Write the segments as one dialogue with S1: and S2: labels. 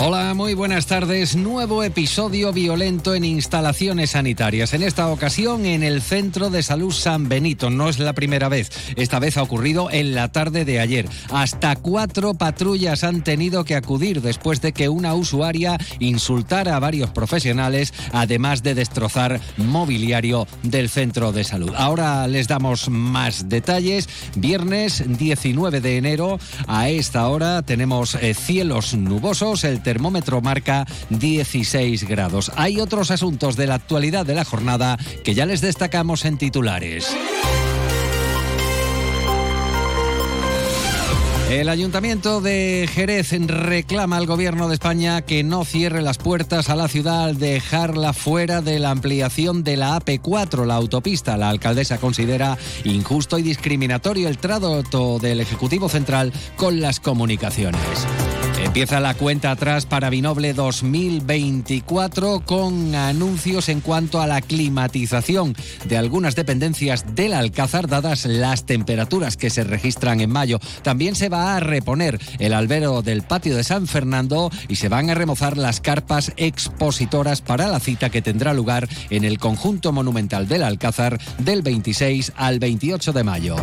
S1: Hola, muy buenas tardes. Nuevo episodio violento en instalaciones sanitarias. En esta ocasión en el Centro de Salud San Benito. No es la primera vez. Esta vez ha ocurrido en la tarde de ayer. Hasta cuatro patrullas han tenido que acudir después de que una usuaria insultara a varios profesionales, además de destrozar mobiliario del centro de salud. Ahora les damos más detalles. Viernes 19 de enero, a esta hora tenemos eh, cielos nubosos. El termómetro marca 16 grados. Hay otros asuntos de la actualidad de la jornada que ya les destacamos en titulares. El Ayuntamiento de Jerez reclama al Gobierno de España que no cierre las puertas a la ciudad al dejarla fuera de la ampliación de la AP4, la autopista. La alcaldesa considera injusto y discriminatorio el trato del Ejecutivo Central con las comunicaciones. Empieza la cuenta atrás para Vinoble 2024 con anuncios en cuanto a la climatización de algunas dependencias del Alcázar dadas las temperaturas que se registran en mayo. También se va a reponer el albero del patio de San Fernando y se van a remozar las carpas expositoras para la cita que tendrá lugar en el conjunto monumental del Alcázar del 26 al 28 de mayo.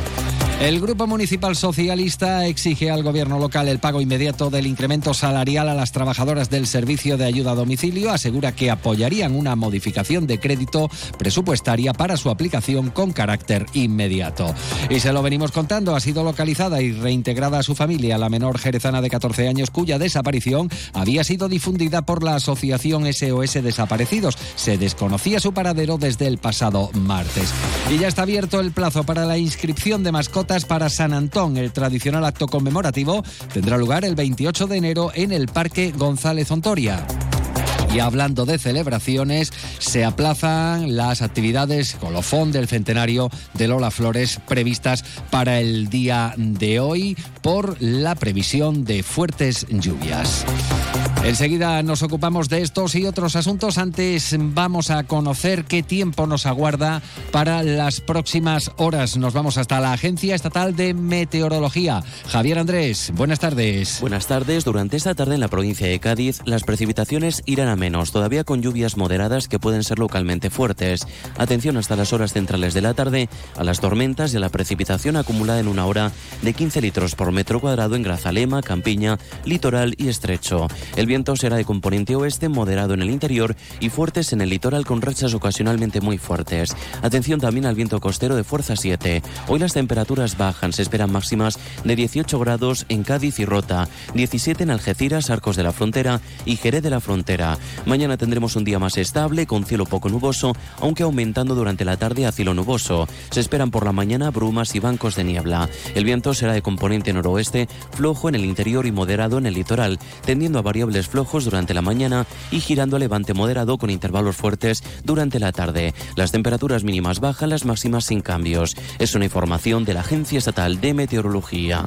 S1: El Grupo Municipal Socialista exige al Gobierno local el pago inmediato del incremento salarial a las trabajadoras del servicio de ayuda a domicilio. Asegura que apoyarían una modificación de crédito presupuestaria para su aplicación con carácter inmediato. Y se lo venimos contando, ha sido localizada y reintegrada a su familia la menor jerezana de 14 años cuya desaparición había sido difundida por la Asociación SOS Desaparecidos. Se desconocía su paradero desde el pasado martes. Y ya está abierto el plazo para la inscripción de mascotas para San Antón. El tradicional acto conmemorativo tendrá lugar el 28 de enero en el Parque González Ontoria. Y hablando de celebraciones, se aplazan las actividades colofón del centenario de Lola Flores previstas para el día de hoy por la previsión de fuertes lluvias. Enseguida nos ocupamos de estos y otros asuntos. Antes vamos a conocer qué tiempo nos aguarda para las próximas horas. Nos vamos hasta la Agencia Estatal de Meteorología. Javier Andrés, buenas tardes.
S2: Buenas tardes. Durante esta tarde en la provincia de Cádiz, las precipitaciones irán a menos, todavía con lluvias moderadas que pueden ser localmente fuertes. Atención hasta las horas centrales de la tarde a las tormentas y a la precipitación acumulada en una hora de 15 litros por metro cuadrado en Grazalema, Campiña, Litoral y Estrecho. El viento será de componente oeste, moderado en el interior y fuertes en el litoral con rachas ocasionalmente muy fuertes. Atención también al viento costero de fuerza 7. Hoy las temperaturas bajan, se esperan máximas de 18 grados en Cádiz y Rota, 17 en Algeciras, Arcos de la Frontera y Jerez de la Frontera. Mañana tendremos un día más estable, con cielo poco nuboso, aunque aumentando durante la tarde a cielo nuboso. Se esperan por la mañana brumas y bancos de niebla. El viento será de componente noroeste, flojo en el interior y moderado en el litoral, tendiendo a variables flojos durante la mañana y girando a levante moderado con intervalos fuertes durante la tarde. Las temperaturas mínimas bajan, las máximas sin cambios. Es una información de la Agencia Estatal de Meteorología.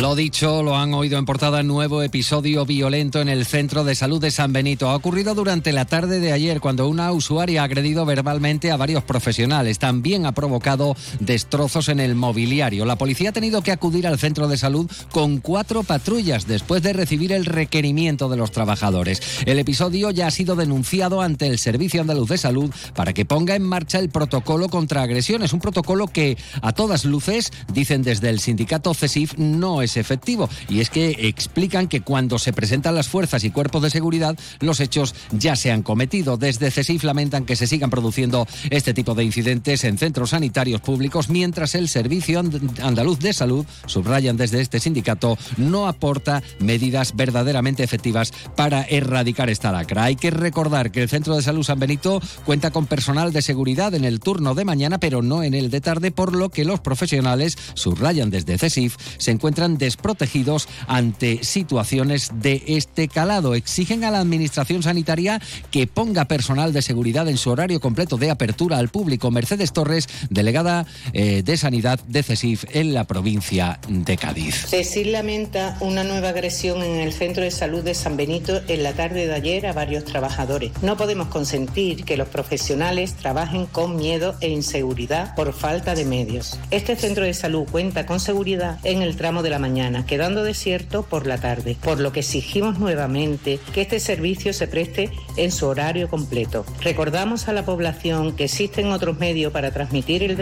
S1: Lo dicho, lo han oído en portada, nuevo episodio violento en el Centro de Salud de San Benito. Ha ocurrido durante la tarde de ayer cuando una usuaria ha agredido verbalmente a varios profesionales. También ha provocado destrozos en el mobiliario. La policía ha tenido que acudir al centro de salud con cuatro patrullas después de recibir el requerimiento de los trabajadores. El episodio ya ha sido denunciado ante el Servicio Andaluz de Salud para que ponga en marcha el protocolo contra agresiones. Un protocolo que, a todas luces, dicen desde el sindicato CESIF, no es efectivo. Y es que explican que cuando se presentan las fuerzas y cuerpos de seguridad, los hechos ya se han cometido. Desde CESIF lamentan que se sigan produciendo este tipo de incidentes en centros sanitarios públicos, mientras el Servicio Andaluz de Salud, subrayan desde este sindicato, no aporta medidas verdaderamente efectivas para erradicar esta lacra. Hay que recordar que el Centro de Salud San Benito cuenta con personal de seguridad en el turno de mañana, pero no en el de tarde, por lo que los profesionales, subrayan desde CESIF, se encuentran desprotegidos ante situaciones de este calado. Exigen a la Administración Sanitaria que ponga personal de seguridad en su horario completo de apertura al público. Mercedes Torres, delegada eh, de Sanidad de CESIF en la provincia de Cádiz.
S3: CESIF lamenta una nueva agresión en el Centro de Salud de San Benito en la tarde de ayer a varios trabajadores. No podemos consentir que los profesionales trabajen con miedo e inseguridad por falta de medios. Este centro de salud cuenta con seguridad en el tramo de la mañana, quedando desierto por la tarde, por lo que exigimos nuevamente que este servicio se preste en su horario completo. Recordamos a la población que existen otros medios para transmitir el,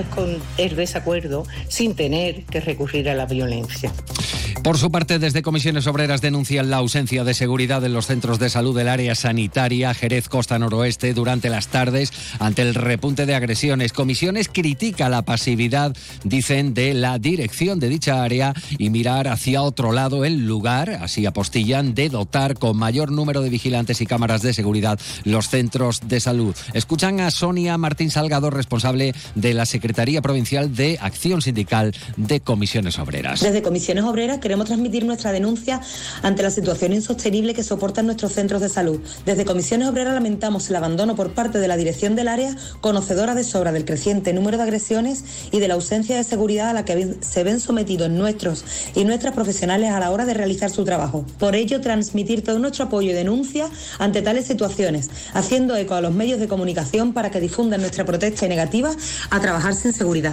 S3: el desacuerdo sin tener que recurrir a la violencia.
S1: Por su parte, desde Comisiones Obreras denuncian la ausencia de seguridad en los centros de salud del área sanitaria Jerez Costa Noroeste durante las tardes ante el repunte de agresiones. Comisiones critica la pasividad, dicen, de la dirección de dicha área y mirar hacia otro lado el lugar, así apostillan, de dotar con mayor número de vigilantes y cámaras de seguridad los centros de salud. Escuchan a Sonia Martín Salgado, responsable de la Secretaría Provincial de Acción Sindical de Comisiones Obreras.
S4: Desde Comisiones Obreras queremos transmitir nuestra denuncia ante la situación insostenible que soportan nuestros centros de salud. Desde Comisiones Obreras lamentamos el abandono por parte de la dirección del área, conocedora de sobra del creciente número de agresiones y de la ausencia de seguridad a la que se ven sometidos nuestros y nuestras profesionales a la hora de realizar su trabajo. Por ello, transmitir todo nuestro apoyo y denuncia ante tales situaciones, haciendo eco a los medios de comunicación para que difundan nuestra protesta y negativa a trabajar sin seguridad.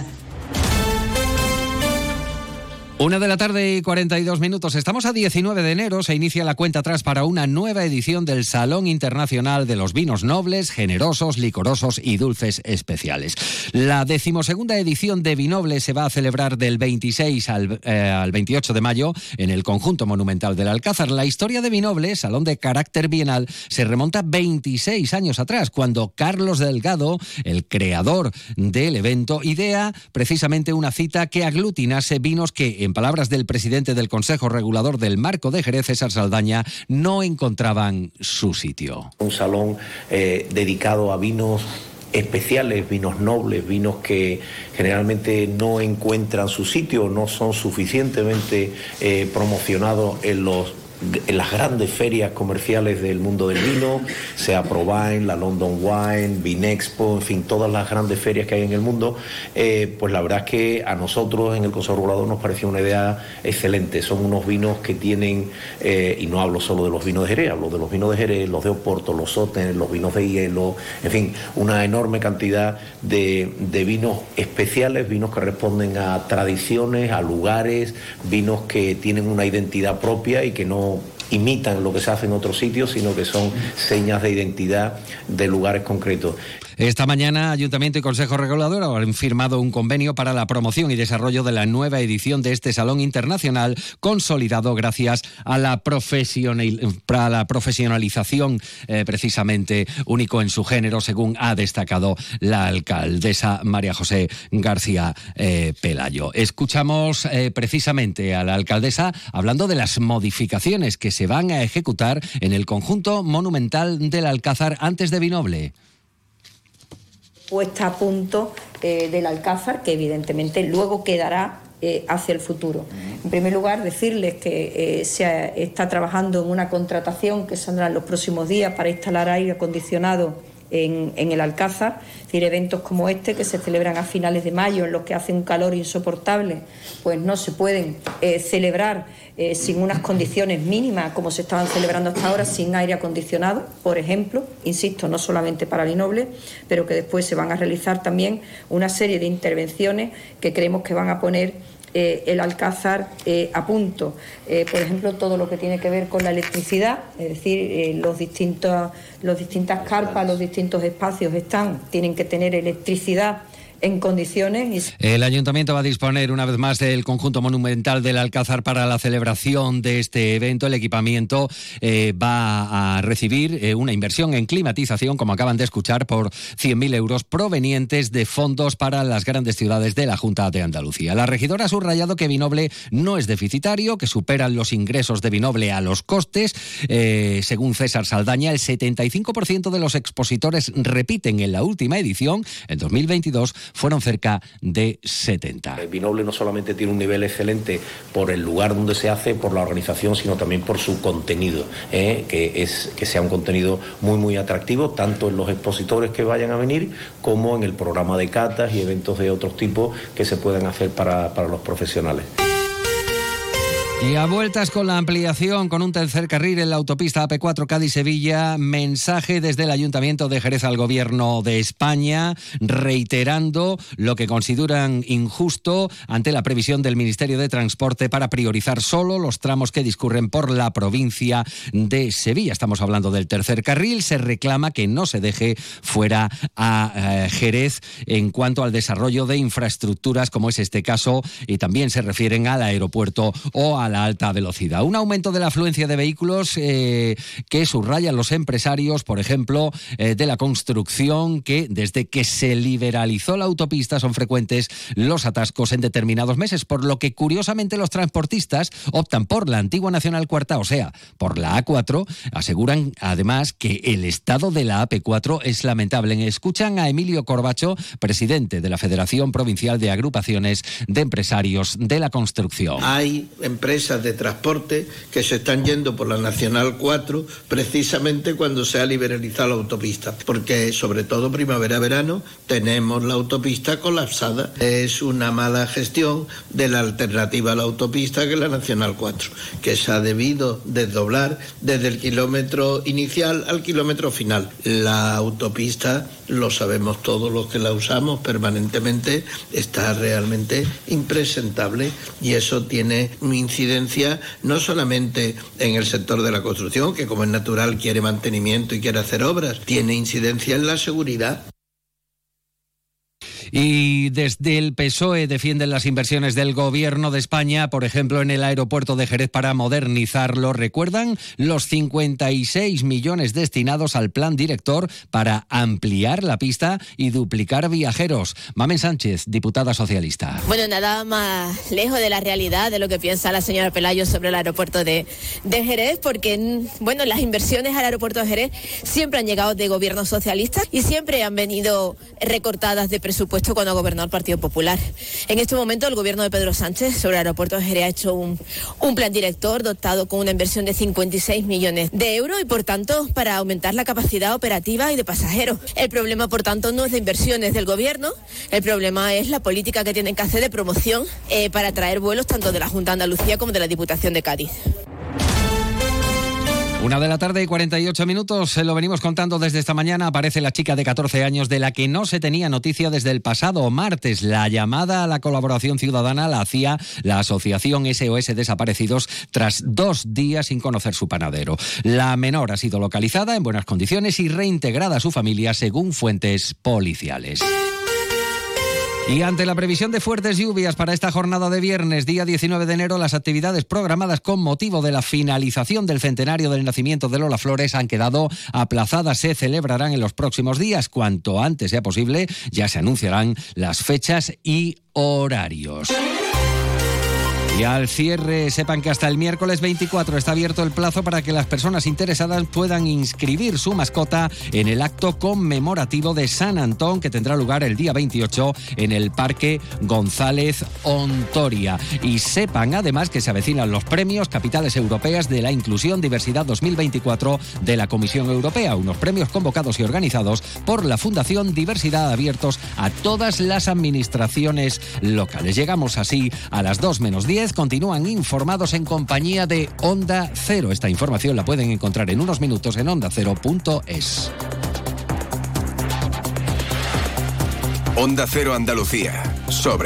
S1: Una de la tarde y 42 minutos. Estamos a 19 de enero. Se inicia la cuenta atrás para una nueva edición del Salón Internacional de los Vinos Nobles, Generosos, Licorosos y Dulces Especiales. La decimosegunda edición de Vinoble se va a celebrar del 26 al, eh, al 28 de mayo en el conjunto monumental del Alcázar. La historia de Vinoble, salón de carácter bienal, se remonta 26 años atrás, cuando Carlos Delgado, el creador del evento, idea precisamente una cita que aglutinase vinos que en palabras del presidente del Consejo Regulador del Marco de Jerez, César Saldaña, no encontraban su sitio.
S5: Un salón eh, dedicado a vinos especiales, vinos nobles, vinos que generalmente no encuentran su sitio, no son suficientemente eh, promocionados en los en las grandes ferias comerciales del mundo del vino, sea ProWine, la London Wine, Vinexpo, en fin, todas las grandes ferias que hay en el mundo, eh, pues la verdad es que a nosotros en el Consejo Regulador nos pareció una idea excelente. Son unos vinos que tienen, eh, y no hablo solo de los vinos de Jerez, hablo de los vinos de Jerez, los de Oporto, los Soten, los vinos de hielo, en fin, una enorme cantidad de, de vinos especiales, vinos que responden a tradiciones, a lugares, vinos que tienen una identidad propia y que no imitan lo que se hace en otros sitios, sino que son señas de identidad de lugares concretos.
S1: Esta mañana Ayuntamiento y Consejo Regulador han firmado un convenio para la promoción y desarrollo de la nueva edición de este Salón Internacional, consolidado gracias a la, profesionalización eh, precisamente único en su género, según ha destacado la alcaldesa María José García eh, Pelayo. Escuchamos eh, precisamente a la alcaldesa hablando de las modificaciones que se van a ejecutar en el conjunto monumental del Alcázar antes de Vinoble
S4: puesta a punto eh, del Alcázar, que evidentemente luego quedará eh, hacia el futuro. En primer lugar, decirles que eh, se está trabajando en una contratación que saldrá en los próximos días para instalar aire acondicionado en, el Alcázar, es decir, eventos como este que se celebran a finales de mayo, en los que hace un calor insoportable, pues no se pueden eh, celebrar eh, sin unas condiciones mínimas como se estaban celebrando hasta ahora, sin aire acondicionado, por ejemplo, insisto, no solamente para el Noble, pero que después se van a realizar también una serie de intervenciones que creemos que van a poner eh, el Alcázar eh, a punto. Eh, por ejemplo, todo lo que tiene que ver con la electricidad, es decir, los distintos, los distintas carpas, los distintos espacios están, tienen que tener electricidad en condiciones.
S1: El ayuntamiento va a disponer una vez más del conjunto monumental del Alcázar para la celebración de este evento. El equipamiento eh, va a recibir eh, una inversión en climatización, como acaban de escuchar, por 100.000 euros provenientes de fondos para las grandes ciudades de la Junta de Andalucía. La regidora ha subrayado que Vinoble no es deficitario, que superan los ingresos de Vinoble a los costes. Eh, según César Saldaña, el 75% de los expositores repiten en la última edición, en 2022, fueron cerca de 70.
S5: El Vinoble no solamente tiene un nivel excelente por el lugar donde se hace, por la organización, sino también por su contenido, ¿eh? que es que sea un contenido muy muy atractivo, tanto en los expositores que vayan a venir, como en el programa de catas y eventos de otros tipos que se puedan hacer para, para los profesionales.
S1: Y a vueltas con la ampliación con un tercer carril en la autopista AP4 Cádiz-Sevilla, mensaje desde el Ayuntamiento de Jerez al Gobierno de España, reiterando lo que consideran injusto ante la previsión del Ministerio de Transporte para priorizar solo los tramos que discurren por la provincia de Sevilla. Estamos hablando del tercer carril. Se reclama que no se deje fuera a eh, Jerez en cuanto al desarrollo de infraestructuras, como es este caso, y también se refieren al aeropuerto o a la alta velocidad. Un aumento de la afluencia de vehículos eh, que subrayan los empresarios, por ejemplo, eh, de la construcción, que desde que se liberalizó la autopista son frecuentes los atascos en determinados meses, por lo que curiosamente los transportistas optan por la antigua Nacional Cuarta, o sea, por la A4, aseguran además que el estado de la AP4 es lamentable. Escuchan a Emilio Corbacho, presidente de la Federación Provincial de Agrupaciones de Empresarios de la Construcción.
S6: Hay empresas de transporte que se están yendo por la Nacional 4 precisamente cuando se ha liberalizado la autopista, porque sobre todo primavera-verano tenemos la autopista colapsada. Es una mala gestión de la alternativa a la autopista que es la Nacional 4, que se ha debido desdoblar desde el kilómetro inicial al kilómetro final. La autopista, lo sabemos todos los que la usamos permanentemente, está realmente impresentable y eso tiene un incidencia no solamente en el sector de la construcción, que como es natural quiere mantenimiento y quiere hacer obras, tiene incidencia en la seguridad.
S1: Y desde el PSOE defienden las inversiones del Gobierno de España, por ejemplo, en el aeropuerto de Jerez para modernizarlo. ¿Recuerdan los 56 millones destinados al plan director para ampliar la pista y duplicar viajeros? Mamen Sánchez, diputada socialista.
S7: Bueno, nada más lejos de la realidad de lo que piensa la señora Pelayo sobre el aeropuerto de, de Jerez, porque, bueno, las inversiones al aeropuerto de Jerez siempre han llegado de gobiernos socialistas y siempre han venido recortadas de presupuesto puesto cuando gobernó el Partido Popular. En este momento el gobierno de Pedro Sánchez sobre el aeropuerto de Jerez ha hecho un, plan director dotado con una inversión de 56 millones de euros y por tanto para aumentar la capacidad operativa y de pasajeros. El problema por tanto no es de inversiones del gobierno, el problema es la política que tienen que hacer de promoción eh, para traer vuelos tanto de la Junta de Andalucía como de la Diputación de Cádiz.
S1: Una de la tarde y 48 minutos, se lo venimos contando desde esta mañana. Aparece la chica de 14 años de la que no se tenía noticia desde el pasado martes. La llamada a la colaboración ciudadana la hacía la Asociación SOS Desaparecidos tras dos días sin conocer su panadero. La menor ha sido localizada en buenas condiciones y reintegrada a su familia según fuentes policiales. Y ante la previsión de fuertes lluvias para esta jornada de viernes, día 19 de enero, las actividades programadas con motivo de la finalización del centenario del nacimiento de Lola Flores han quedado aplazadas. Se celebrarán en los próximos días. Cuanto antes sea posible, ya se anunciarán las fechas y horarios. Y al cierre, sepan que hasta el miércoles 24 está abierto el plazo para que las personas interesadas puedan inscribir su mascota en el acto conmemorativo de San Antón que tendrá lugar el día 28 en el Parque González Ontoria. Y sepan además que se avecinan los premios Capitales Europeas de la Inclusión Diversidad 2024 de la Comisión Europea, unos premios convocados y organizados por la Fundación Diversidad abiertos a todas las administraciones locales. Llegamos así a las 2 menos 10 continúan informados en compañía de Onda Cero. Esta información la pueden encontrar en unos minutos en ondacero.es.
S8: Onda Cero Andalucía. Sobre